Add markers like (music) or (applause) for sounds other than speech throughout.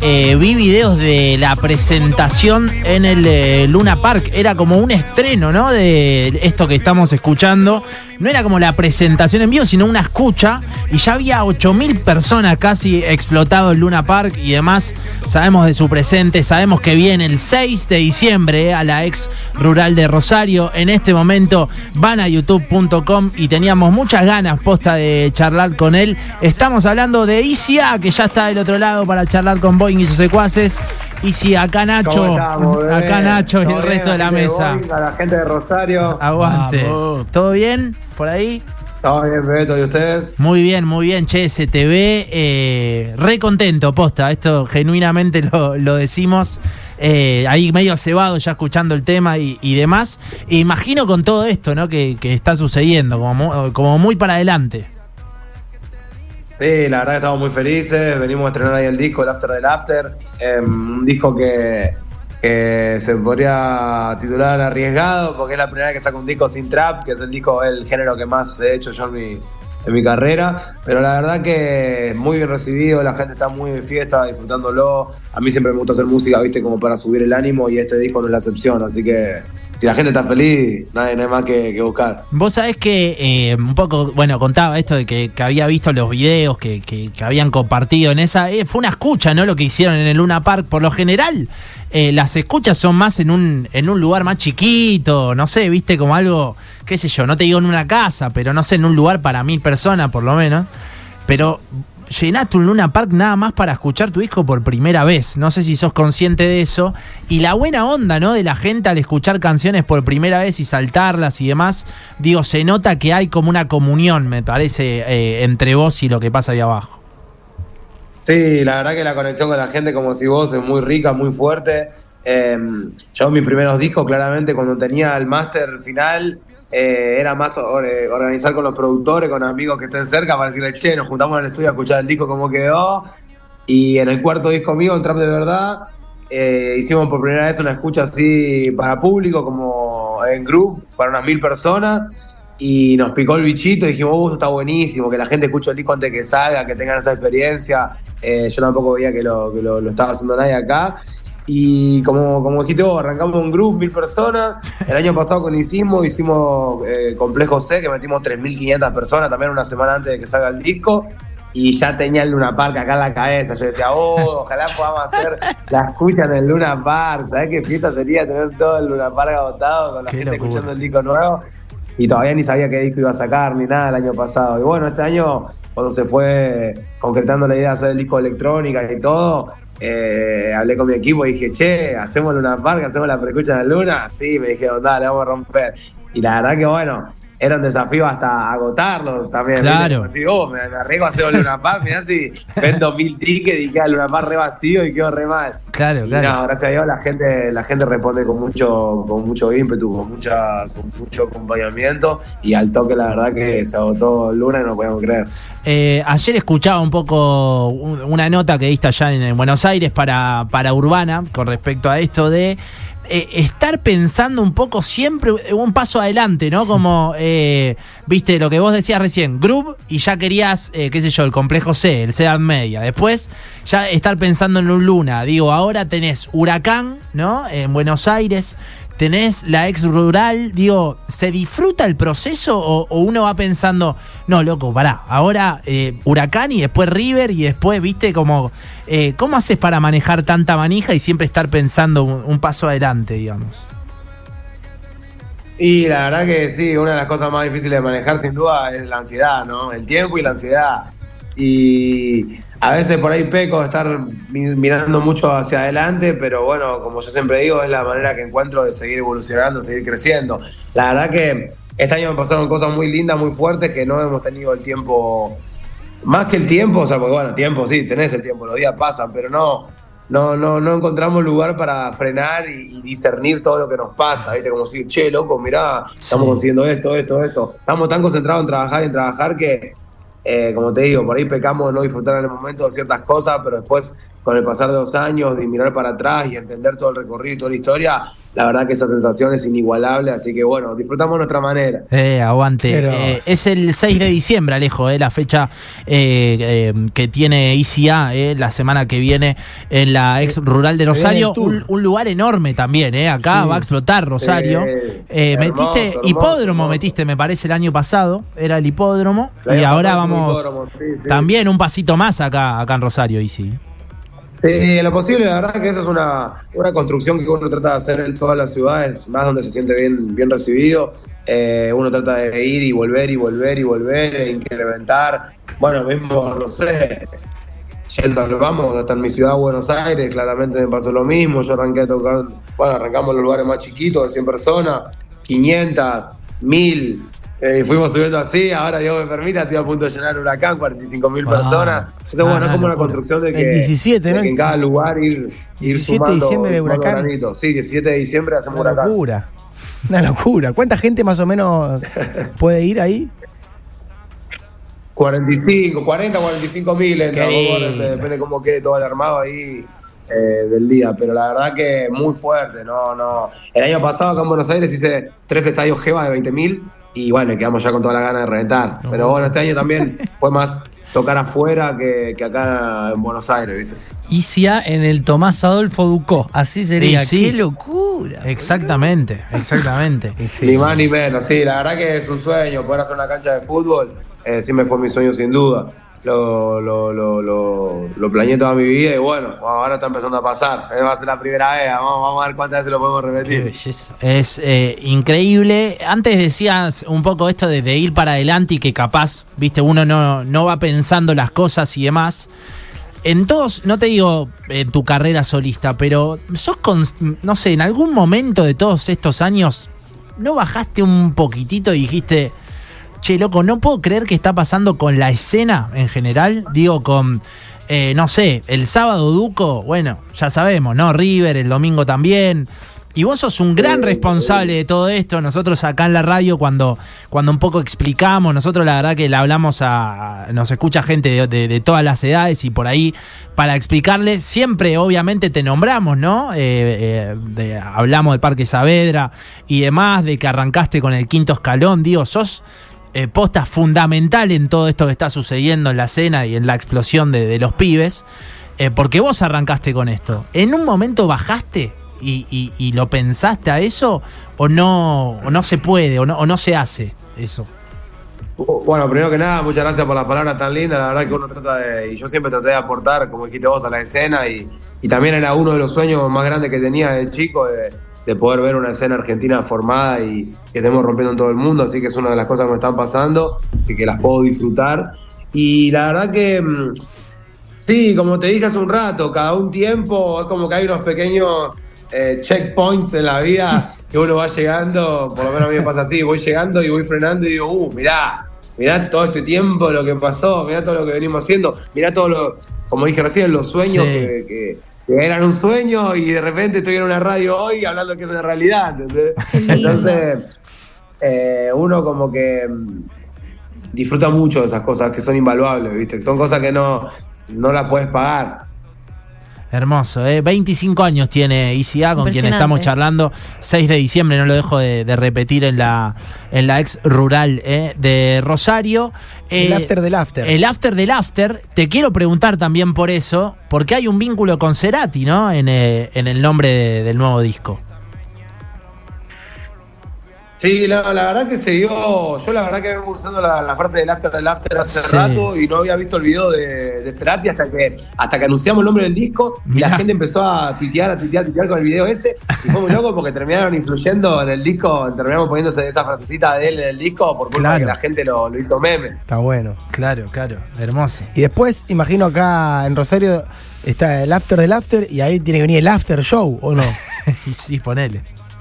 Eh, vi videos de la presentación en el eh, Luna Park. Era como un estreno, ¿no? De esto que estamos escuchando. No era como la presentación en vivo, sino una escucha. Y ya había 8.000 personas casi explotado el Luna Park y demás. Sabemos de su presente, sabemos que viene el 6 de diciembre eh, a la ex rural de Rosario. En este momento van a youtube.com y teníamos muchas ganas posta de charlar con él. Estamos hablando de ICA, que ya está del otro lado para charlar con Boeing y sus secuaces. Y si acá Nacho, acá Nacho y el resto de la mesa. a la gente de Rosario. Aguante. ¿Todo bien por ahí? Todo bien, Beto, ¿y ustedes? Muy bien, muy bien, che, se te ve eh, re contento, posta, esto genuinamente lo, decimos. Eh, ahí medio cebado ya escuchando el tema y, demás. imagino con todo esto, ¿no? Que, está sucediendo, como, como muy para adelante. Sí, la verdad que estamos muy felices. Venimos a estrenar ahí el disco, el After del After. Em, un disco que, se podría titular arriesgado porque es la primera vez que saco un disco sin trap, que es el disco, el género que más he hecho yo en mi, en mi carrera. Pero la verdad que muy bien recibido, la gente está muy de fiesta, disfrutándolo. A mí siempre me gusta hacer música, viste, como para subir el ánimo y este disco no es la excepción. Así que si la gente está feliz, no hay, más que, buscar. Vos sabés que eh, un poco, bueno, contaba esto de que, había visto los videos que, habían compartido en esa. Eh, fue una escucha, ¿no? Lo que hicieron en el Luna Park. Por lo general, eh, las escuchas son más en un, en un lugar más chiquito, no sé, viste, como algo, qué sé yo, no te digo en una casa, pero no sé, en un lugar para mil personas por lo menos. Pero llenaste un Luna Park nada más para escuchar tu disco por primera vez. No sé si sos consciente de eso. Y la buena onda, ¿no? De la gente al escuchar canciones por primera vez y saltarlas y demás. Digo, se nota que hay como una comunión, me parece, eh, entre vos y lo que pasa ahí abajo. Sí, la verdad que la conexión con la gente, como si vos, es muy rica, muy fuerte. Eh, yo mis primeros discos, claramente, cuando tenía el máster final, eh, era más eh, organizar con los productores, con amigos que estén cerca para decirle, che, nos juntamos en el estudio a escuchar el disco cómo quedó. Y en el cuarto disco mío, en Trap de Verdad, eh, hicimos por primera vez una escucha así para público, como en group, para unas mil personas. Y nos picó el bichito y dijimos, uh, esto está buenísimo, que la gente escuche el disco antes que salga, que tengan esa experiencia. yo tampoco veía que lo estaba haciendo nadie acá. Y como, como dijiste vos, arrancamos un grupo, mil personas. El año pasado con hicimos, hicimos eh, Complejo C, que metimos 3.500 personas también una semana antes de que salga el disco. Y ya tenía el Luna Park acá en la cabeza. Yo decía, oh, ojalá podamos hacer la escucha en el Luna Park. ¿Sabés qué fiesta sería tener todo el Luna Park agotado con la gente escuchando el disco nuevo? Y todavía ni sabía qué disco iba a sacar ni nada el año pasado. Y bueno, este año, cuando se fue concretando la idea de hacer el disco electrónica y todo, eh, hablé con mi equipo y dije, che, hacemos Luna Park, hacemos la precucha de Luna. Sí, me dijeron, dale, vamos a romper. Y la verdad que bueno, era un desafío hasta agotarlos también. Claro. Así, oh, me, arriesgo a hacer Luna Park, mirá si vendo mil tickets y queda Luna Park re vacío y quedo re mal. Claro, claro. No, gracias a Dios la gente, la gente responde con mucho, con mucho ímpetu, con mucha, con mucho acompañamiento y al toque la verdad que se agotó Luna y no podíamos creer. Eh, ayer escuchaba un poco una nota que diste allá en Buenos Aires para, para Urbana con respecto a esto de eh, estar pensando un poco siempre un paso adelante, ¿no? Como, eh, viste, lo que vos decías recién, Group, y ya querías, eh, qué sé yo, el complejo C, el Sedad Media. Después, ya estar pensando en un Luna. Digo, ahora tenés Huracán, ¿no? En Buenos Aires tenés la ex rural, digo, ¿se disfruta el proceso o, uno va pensando, no, loco, pará, ahora eh, Huracán y después River y después, viste, como, eh, ¿cómo haces para manejar tanta manija y siempre estar pensando un, paso adelante, digamos? Y la verdad que sí, una de las cosas más difíciles de manejar sin duda es la ansiedad, ¿no? El tiempo y la ansiedad. Y a veces por ahí peco de estar mirando mucho hacia adelante, pero bueno, como yo siempre digo, es la manera que encuentro de seguir evolucionando, seguir creciendo. La verdad que este año me pasaron cosas muy lindas, muy fuertes, que no hemos tenido el tiempo, más que el tiempo, o sea, porque bueno, tiempo sí, tenés el tiempo, los días pasan, pero no, no, no, no encontramos lugar para frenar y, discernir todo lo que nos pasa, ¿viste? Como si, che, loco, mirá, estamos consiguiendo esto, esto, esto. Estamos tan concentrados en trabajar, en trabajar que eh, como te digo, por ahí pecamos de no disfrutar en el momento de ciertas cosas, pero después con el pasar de los años, de mirar para atrás y entender todo el recorrido y toda la historia, la verdad que esa sensación es inigualable, así que bueno, disfrutamos de nuestra manera. Eh, aguante. Eh, es el 6 de diciembre, Alejo, eh, la fecha eh, eh, que tiene ICA la semana que viene en la ex rural de Rosario. Un, lugar enorme también, eh, acá va a explotar Rosario. metiste hipódromo, metiste, me parece, el año pasado, era el hipódromo. y ahora vamos también un pasito más acá, acá en Rosario, ICI. Eh, lo posible, la verdad que eso es una, una, construcción que uno trata de hacer en todas las ciudades, más donde se siente bien, bien recibido. Eh, uno trata de ir y volver y volver y volver, e incrementar. Bueno, mismo, no sé, yendo vamos, hasta en mi ciudad, Buenos Aires, claramente me pasó lo mismo. Yo arranqué a tocar, bueno, arrancamos los lugares más chiquitos, de 100 personas, 500, 1000, eh, fuimos subiendo así, ahora Dios me permita, estoy a punto de llenar Huracán, 45 mil personas. Entonces, bueno, es como una construcción de que, 17, en cada lugar ir, 17 de diciembre de Huracán. Sí, 17 de diciembre hacemos una locura. Una locura. ¿Cuánta gente más o menos (laughs) puede ir ahí? 45, 40, 45 mil, depende cómo quede todo el armado ahí. Eh, del día, pero la verdad que muy fuerte, no, no. El año pasado acá en Buenos Aires hice tres estadios GEVA de 20 mil y bueno, quedamos ya con toda la gana de reventar. Pero bueno, este año también (laughs) fue más tocar afuera que, acá en Buenos Aires, ¿viste? ICIA en el Tomás Adolfo Ducó, así sería. ¡Qué locura! Exactamente, exactamente. (laughs) Ni más ni menos, sí, la verdad que es un sueño poder hacer una cancha de fútbol, eh, sí me fue mi sueño sin duda lo, lo, lo, lo, planeé toda mi vida y bueno, ahora está empezando a pasar. Va a ser la primera vez, vamos, a ver cuántas veces lo podemos repetir. Es eh, increíble. Antes decías un poco esto de, ir para adelante y que capaz, viste, uno no, no va pensando las cosas y demás. En todos, no te digo en tu carrera solista, pero sos con, no sé, en algún momento de todos estos años, ¿no bajaste un poquitito y dijiste, che, loco, no puedo creer que está pasando con la escena en general. Digo, con, eh, no sé, el sábado Duco, bueno, ya sabemos, ¿no? River, el domingo también. Y vos sos un gran responsable de todo esto. Nosotros acá en la radio, cuando, cuando un poco explicamos, nosotros la verdad que le hablamos a. Nos escucha gente de, todas las edades y por ahí, para explicarle, siempre obviamente te nombramos, ¿no? Eh, eh, hablamos del Parque Saavedra y demás, de que arrancaste con el quinto escalón. Digo, sos eh, posta fundamental en todo esto que está sucediendo en la escena y en la explosión de, los pibes, eh, porque vos arrancaste con esto. ¿En un momento bajaste y, lo pensaste a eso o no, no se puede o no, no se hace eso? Bueno, primero que nada, muchas gracias por la palabra tan linda. La verdad que uno trata de, y yo siempre traté de aportar, como dijiste vos, a la escena y, y también era uno de los sueños más grandes que tenía de chico, de, de poder ver una escena argentina formada y que estemos rompiendo en todo el mundo, así que es una de las cosas que me están pasando y que las puedo disfrutar. Y la verdad que, mm, sí, como te dije hace un rato, cada un tiempo es como que hay unos pequeños eh, checkpoints en la vida que uno va llegando, por lo menos a mí me pasa así, voy llegando y voy frenando y digo, uh, mirá, mirá todo este tiempo lo que pasó, mirá todo lo que venimos haciendo, mirá todo lo, como dije recién, los sueños que eran un sueño y de repente estoy en una radio hoy hablando que es una realidad. (laughs) Entonces, eh, uno como que mm, disfruta mucho de esas cosas que son invaluables, ¿viste? Son cosas que no, no las puedes pagar. Hermoso, ¿eh? 25 años tiene ICA con quien estamos charlando. 6 de diciembre, no lo dejo de, repetir en la, en la ex rural ¿eh? de Rosario. El eh, after del after. El after del after. Te quiero preguntar también por eso, porque hay un vínculo con Cerati, ¿no? En, eh, en el nombre del nuevo disco. Sí, la, verdad que se dio. Yo la verdad que vengo usando la, frase del after del after hace rato y no había visto el video de, de Cerati hasta que, hasta que anunciamos el nombre del disco y la gente empezó a titear, a titear, a titear con el video ese. Y fue muy loco porque terminaron influyendo en el disco, terminamos poniéndose esa frasecita de él en el disco por culpa que la gente lo, lo hizo meme. Está bueno. Claro, claro, hermoso. Y después, imagino acá en Rosario está el after del after y ahí tiene que venir el after show, ¿o no? (laughs) sí, ponele.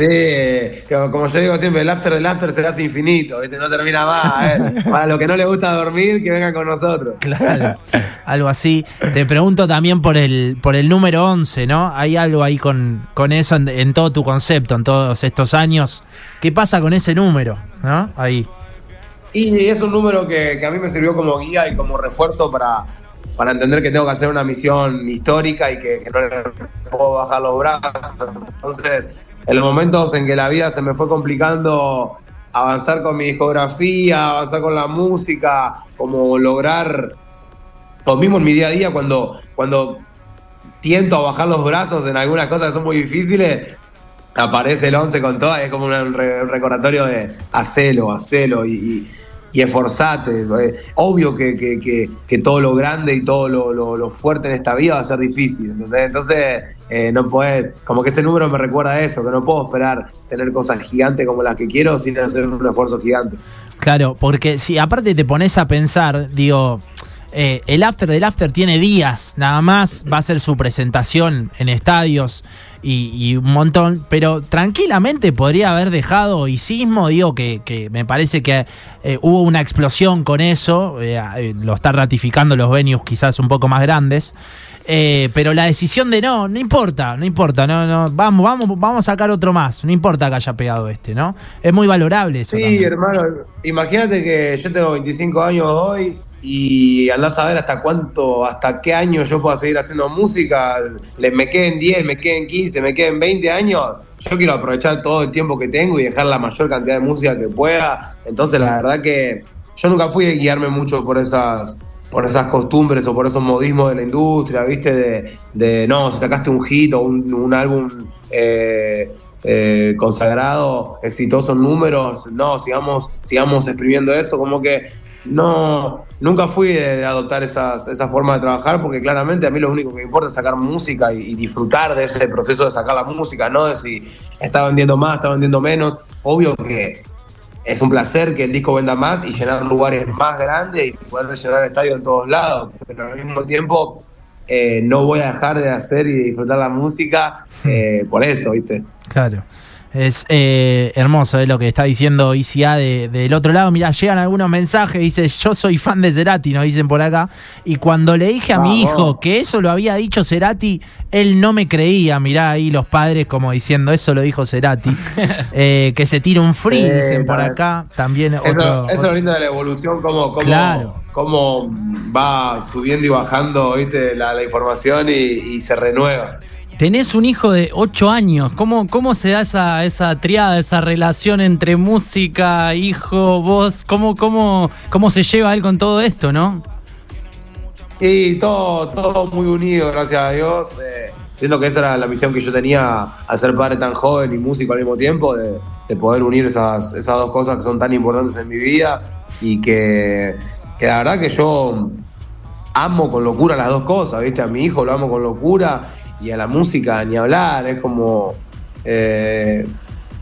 Sí, como yo digo siempre, el after del after se hace infinito, no termina más. ¿eh? (laughs) Para los que no les gusta dormir, que vengan con nosotros. Claro, algo así. Te pregunto también por el, por el número 11, ¿no? Hay algo ahí con, con eso en, todo tu concepto, en todos estos años. ¿Qué pasa con ese número, ¿no? Ahí. Y es un número que, que a mí me sirvió como guía y como refuerzo para, para entender que tengo que hacer una misión histórica y que, que no le puedo bajar los brazos. Entonces, en los momentos en que la vida se me fue complicando avanzar con mi discografía, avanzar con la música, como lograr, lo mismo en mi día a día, cuando, cuando tiento a bajar los brazos en algunas cosas que son muy difíciles, aparece el 11 con todo, es como un, re- un recordatorio de hacelo, hacelo y, y esforzate. Eh, Obvio que, que- que- todo lo grande y todo lo, lo- lo fuerte en esta vida va a ser difícil, ¿entendés? Entonces, eh, no podés, como que ese número me recuerda a eso, que no puedo esperar tener cosas gigantes como las que quiero sin hacer un esfuerzo gigante. Claro, porque si aparte te pones a pensar, digo, eh, el after del after tiene días, nada más va a ser su presentación en estadios y, y un montón, pero tranquilamente podría haber dejado y sismo, digo que, que me parece que eh, hubo una explosión con eso, eh, eh, lo está ratificando los venues quizás un poco más grandes. pero la decisión de no, no importa, no importa, no, no, vamos, vamos, vamos a sacar otro más, no importa que haya pegado este, ¿no? Es muy valorable eso. Sí, también. hermano, imagínate que yo tengo 25 años hoy y andás a ver hasta cuánto, hasta qué año yo puedo seguir haciendo música. Le, me queden 10, me queden 15, me queden 20 años. Yo quiero aprovechar todo el tiempo que tengo y dejar la mayor cantidad de música que pueda. Entonces, la verdad que yo nunca fui a guiarme mucho por esas por esas costumbres o por esos modismos de la industria, ¿viste? De, de no, si sacaste un hit o un, álbum eh, eh, consagrado, exitoso en números, no, sigamos, sigamos exprimiendo eso, como que no, nunca fui de, de adoptar esas, esa forma de trabajar porque claramente a mí lo único que me importa es sacar música y, y disfrutar de ese proceso de sacar la música, no de si está vendiendo más, está vendiendo menos. Obvio que es un placer que el disco venda más y llenar lugares más grandes y poder llenar estadios en todos lados, pero al mismo tiempo eh, no voy a dejar de hacer y de disfrutar la música eh, por eso, ¿viste? Claro. Es eh, hermoso lo que está diciendo ICA de- del otro lado. Mirá, llegan algunos mensajes. Dice: Yo soy fan de Cerati, nos dicen por acá. Y cuando le dije a mi hijo que eso lo había dicho Cerati, él no me creía. Mirá ahí los padres como diciendo: Eso lo dijo Cerati. (laughs) Eh, que se tira un free, dicen por acá. También Eso, otro. eso es lo lindo de la evolución, Claro. cómo va subiendo y bajando ¿viste? La, la información y, y se renueva. Tenés un hijo de 8 años. ¿Cómo, cómo se da esa, esa triada, esa relación entre música, hijo, voz? ¿Cómo, cómo, ¿Cómo se lleva él con todo esto, no? Y todo, todo muy unido, gracias a Dios. eh, siendo que esa era la misión que yo tenía al ser padre tan joven y músico al mismo tiempo, de, de poder unir esas, esas dos cosas que son tan importantes en mi vida y que, que la verdad que yo amo con locura las dos cosas, ¿viste? A mi hijo lo amo con locura y a la música ni hablar, es como, eh,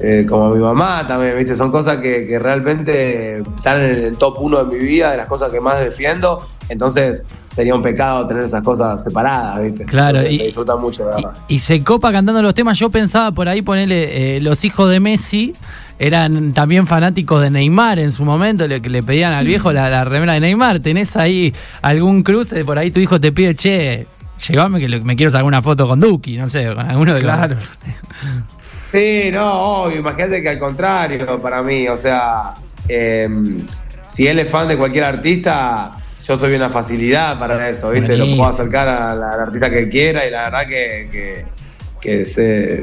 eh, como a mi mamá también, ¿viste? Son cosas que, que realmente están en el top uno de mi vida, de las cosas que más defiendo, entonces sería un pecado tener esas cosas separadas, ¿viste? Claro, Entonces, y- se disfruta mucho, la verdad. y se copa cantando los temas. Yo pensaba por ahí ponerle eh, los hijos de Messi. Eran también fanáticos de Neymar en su momento, le, le pedían al viejo la, la remera de Neymar. ¿Tenés ahí algún cruce? Por ahí tu hijo te pide, che, llegame que me quiero sacar una foto con Duki, no sé, con alguno de los- Claro. Sí, no, obvio, imagínate que al contrario para mí, o sea, eh, si él es fan de cualquier artista, yo soy una facilidad para eso, ¿viste? Lo puedo acercar al artista que quiera y la verdad que, que, que se,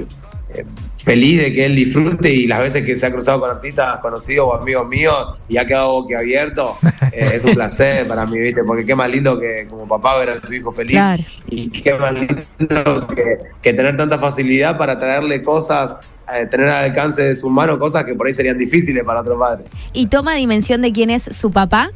eh, feliz de que él disfrute y las veces que se ha cruzado con artistas conocidos o amigos míos y ha quedado boquiabierto, (laughs) eh, es un placer para mí, ¿viste? Porque qué más lindo que como papá ver a tu hijo feliz Claro. y qué más lindo que, que tener tanta facilidad para traerle cosas, eh, tener al alcance de su mano cosas que por ahí serían difíciles para otro padre. ¿Y toma dimensión de quién es su papá?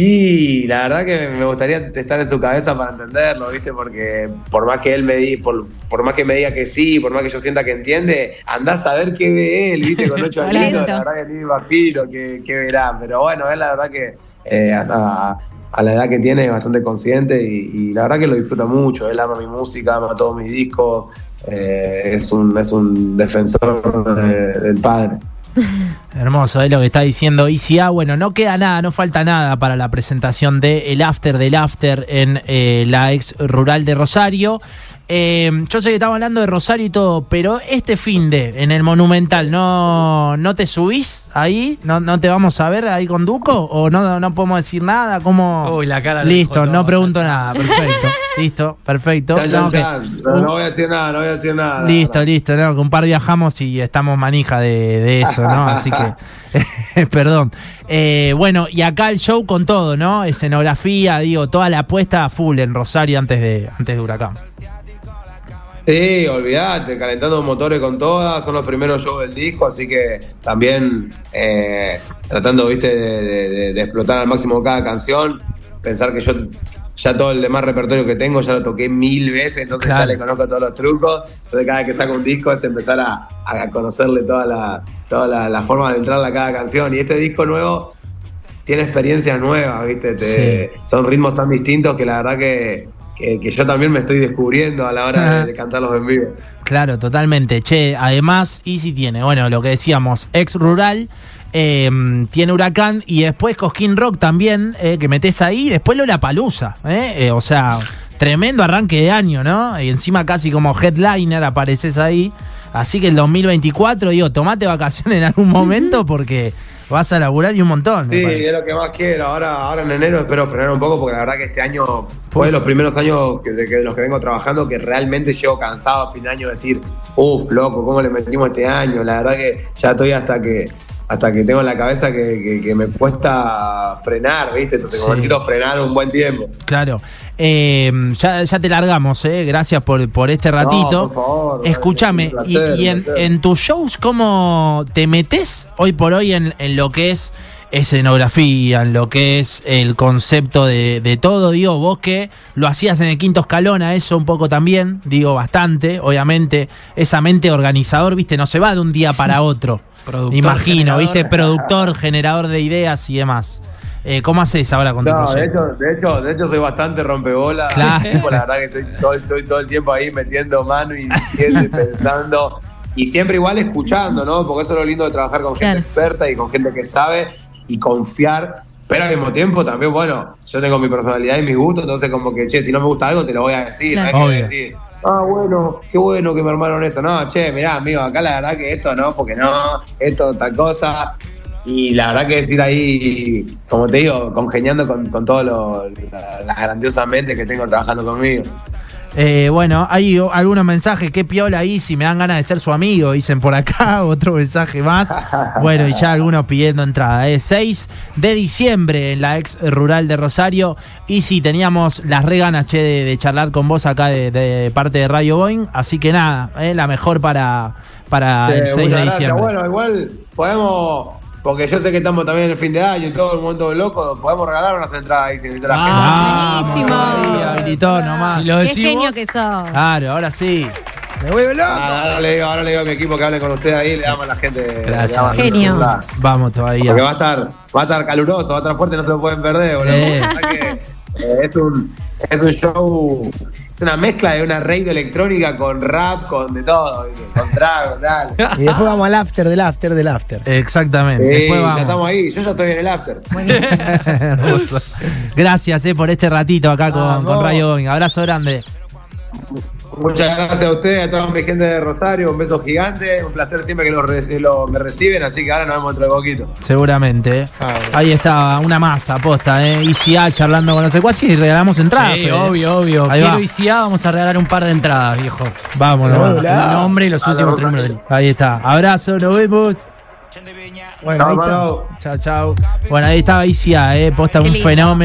Y la verdad que me gustaría estar en su cabeza para entenderlo, ¿viste? Porque por más que él me di, por, por más que me diga que sí, por más que yo sienta que entiende, andás a ver qué ve él, ¿viste? Con ocho (laughs) años, la verdad que ni imagino que, que verá. Pero bueno, él la verdad que eh, a, a- a la edad que tiene es bastante consciente y, y la verdad que lo disfruta mucho. Él ama mi música, ama todos mis discos, eh, es, un, es un defensor de- del padre. (laughs) Hermoso, es lo que está diciendo ICA. Bueno, no queda nada, no falta nada para la presentación de El After del After en eh, la ex rural de Rosario. Eh, yo sé que estamos hablando de Rosario y todo, pero este fin de en el Monumental, ¿no, no te subís ahí? ¿No, ¿No te vamos a ver ahí con Duco? ¿O no, no podemos decir nada? ¿Cómo? Uy, la cara Listo, no pregunto nada. Perfecto. (laughs) Listo, perfecto. Chan, chan, No, que- chan. No, no voy a decir nada, no voy a decir nada. Listo, listo, no, que un par viajamos y estamos manija de, de eso, ¿no? Así que, (laughs) (laughs) perdón. Eh, bueno, y acá el show con todo, ¿no? Escenografía, digo, toda la apuesta a full en Rosario antes de, antes de Huracán. Sí, olvídate, calentando motores con todas, son los primeros shows del disco, así que también eh, tratando, viste, de, de- de- de explotar al máximo cada canción, pensar que yo ya todo el demás repertorio que tengo ya lo toqué mil veces, entonces Claro. ya le conozco todos los trucos, entonces cada vez que saco un disco es empezar a, a conocerle toda la, toda la, la forma de entrarle a cada canción, y este disco nuevo tiene experiencias nuevas, ¿viste? Te- Son ritmos tan distintos que la verdad que, que- que yo también me estoy descubriendo a la hora de, de (laughs) cantarlos en vivo. Claro, totalmente. Che, además, Easy tiene, bueno, lo que decíamos, ex rural, eh, tiene Huracán y después Cosquín Rock también, eh, que metes ahí, y después Lola Palusa, eh, o sea, tremendo arranque de año, ¿no? Y encima casi como headliner apareces ahí. Así que el 2024, digo, tomate vacaciones en algún momento porque vas a laburar y un montón. Sí, es lo que más quiero. Ahora, ahora en enero espero frenar un poco porque la verdad que este año fue de los primeros años que, de, que de los que vengo trabajando que realmente llego cansado a fin de año de decir, uff, loco, ¿cómo le metimos este año? La verdad que ya estoy hasta que hasta que tengo en la cabeza que, que- que me cuesta frenar, ¿viste? Entonces como Sí. necesito frenar un buen tiempo. Claro. Eh, ya, ya te largamos, eh. Gracias por, por este ratito. por favor, Escúchame, y, en, tus shows, ¿cómo te metes hoy por hoy en, en lo que es escenografía, en lo que es el concepto de, de todo? Digo, vos que lo hacías en el quinto escalón, a eso un poco también, digo, bastante. Obviamente, esa mente organizador, viste, no se va de un día para otro. Productor, Imagino, generador. viste, productor, generador de ideas y demás. Eh, ¿Cómo haces ahora con tu No, de hecho, de hecho, de hecho soy bastante rompebola. (laughs) Claro. Tipo, La verdad que estoy todo, estoy todo el tiempo ahí metiendo mano y diciendo y pensando. Y siempre igual escuchando, ¿no? Porque eso es lo lindo de trabajar con Claro. gente experta y con gente que sabe y confiar. Pero al mismo tiempo también, bueno, yo tengo mi personalidad y mi gusto, entonces como que, che, si no me gusta algo te lo voy a decir. Claro. No es que Obvio. decir, ah, bueno, qué bueno que me armaron eso. No, che, mirá, amigo, acá la verdad que esto no, porque no, esto, tal cosa. Y la verdad que decir ahí, como te digo, congeniando con, con todas las grandiosas mentes que tengo trabajando conmigo. Eh, bueno, hay algunos mensajes, qué piola ahí, si me dan ganas de ser su amigo, dicen por acá, (laughs) otro mensaje más. Bueno, y ya algunos pidiendo entrada. Es 6 de diciembre en la ex rural de Rosario. Y sí, teníamos las re ganas, che, de, de charlar con vos acá de, de parte de Radio Boeing. Así que nada, eh, la mejor para, para el Eh, 6 de gracias. diciembre. Bueno, igual podemos, porque yo sé que estamos también en el fin de año y todo el momento loco, podemos regalar unas entradas ahí sin invitar a la gente. Ah, Buenísimo. ahí, habilitó nomás. Si lo Qué decís genio vos, que sos. Claro, ahora sí. Me vuelve loco. Ah, ahora, le digo, ahora le digo a mi equipo que hable con usted ahí, le damos a la gente. Gracias. Genio. Vamos todavía. Porque va a estar, va a estar caluroso, va a estar fuerte, no se lo pueden perder, boludo. Eh. Eh, un, es un show, es una mezcla de una radio electrónica con rap, con de todo, con trap, tal. Y después vamos al after del after del after. Exactamente. Sí, Después ya vamos. estamos ahí, yo ya estoy en el after. (laughs) Hermoso. Gracias eh, por este ratito acá con, Vamos. con Radio Boeing. Abrazo grande. Muchas gracias a ustedes, a toda mi gente de Rosario, un beso gigante, un placer siempre que lo, lo- me reciben, así que ahora nos vemos dentro de poquito. Seguramente. eh. Ah, Ahí estaba, una masa posta, ¿eh? ICA charlando con los secuaces y regalamos entradas. Sí, Fede. obvio, obvio. Ahí Quiero va. ICA, vamos a regalar un par de entradas, viejo. Vámonos. El nombre y los A últimos tres números. Ahí está. Abrazo, nos vemos. Bueno, ahí Chao, está. Chao, chao. Bueno, ahí estaba ICA, ¿eh? Posta Qué un lindo. fenómeno.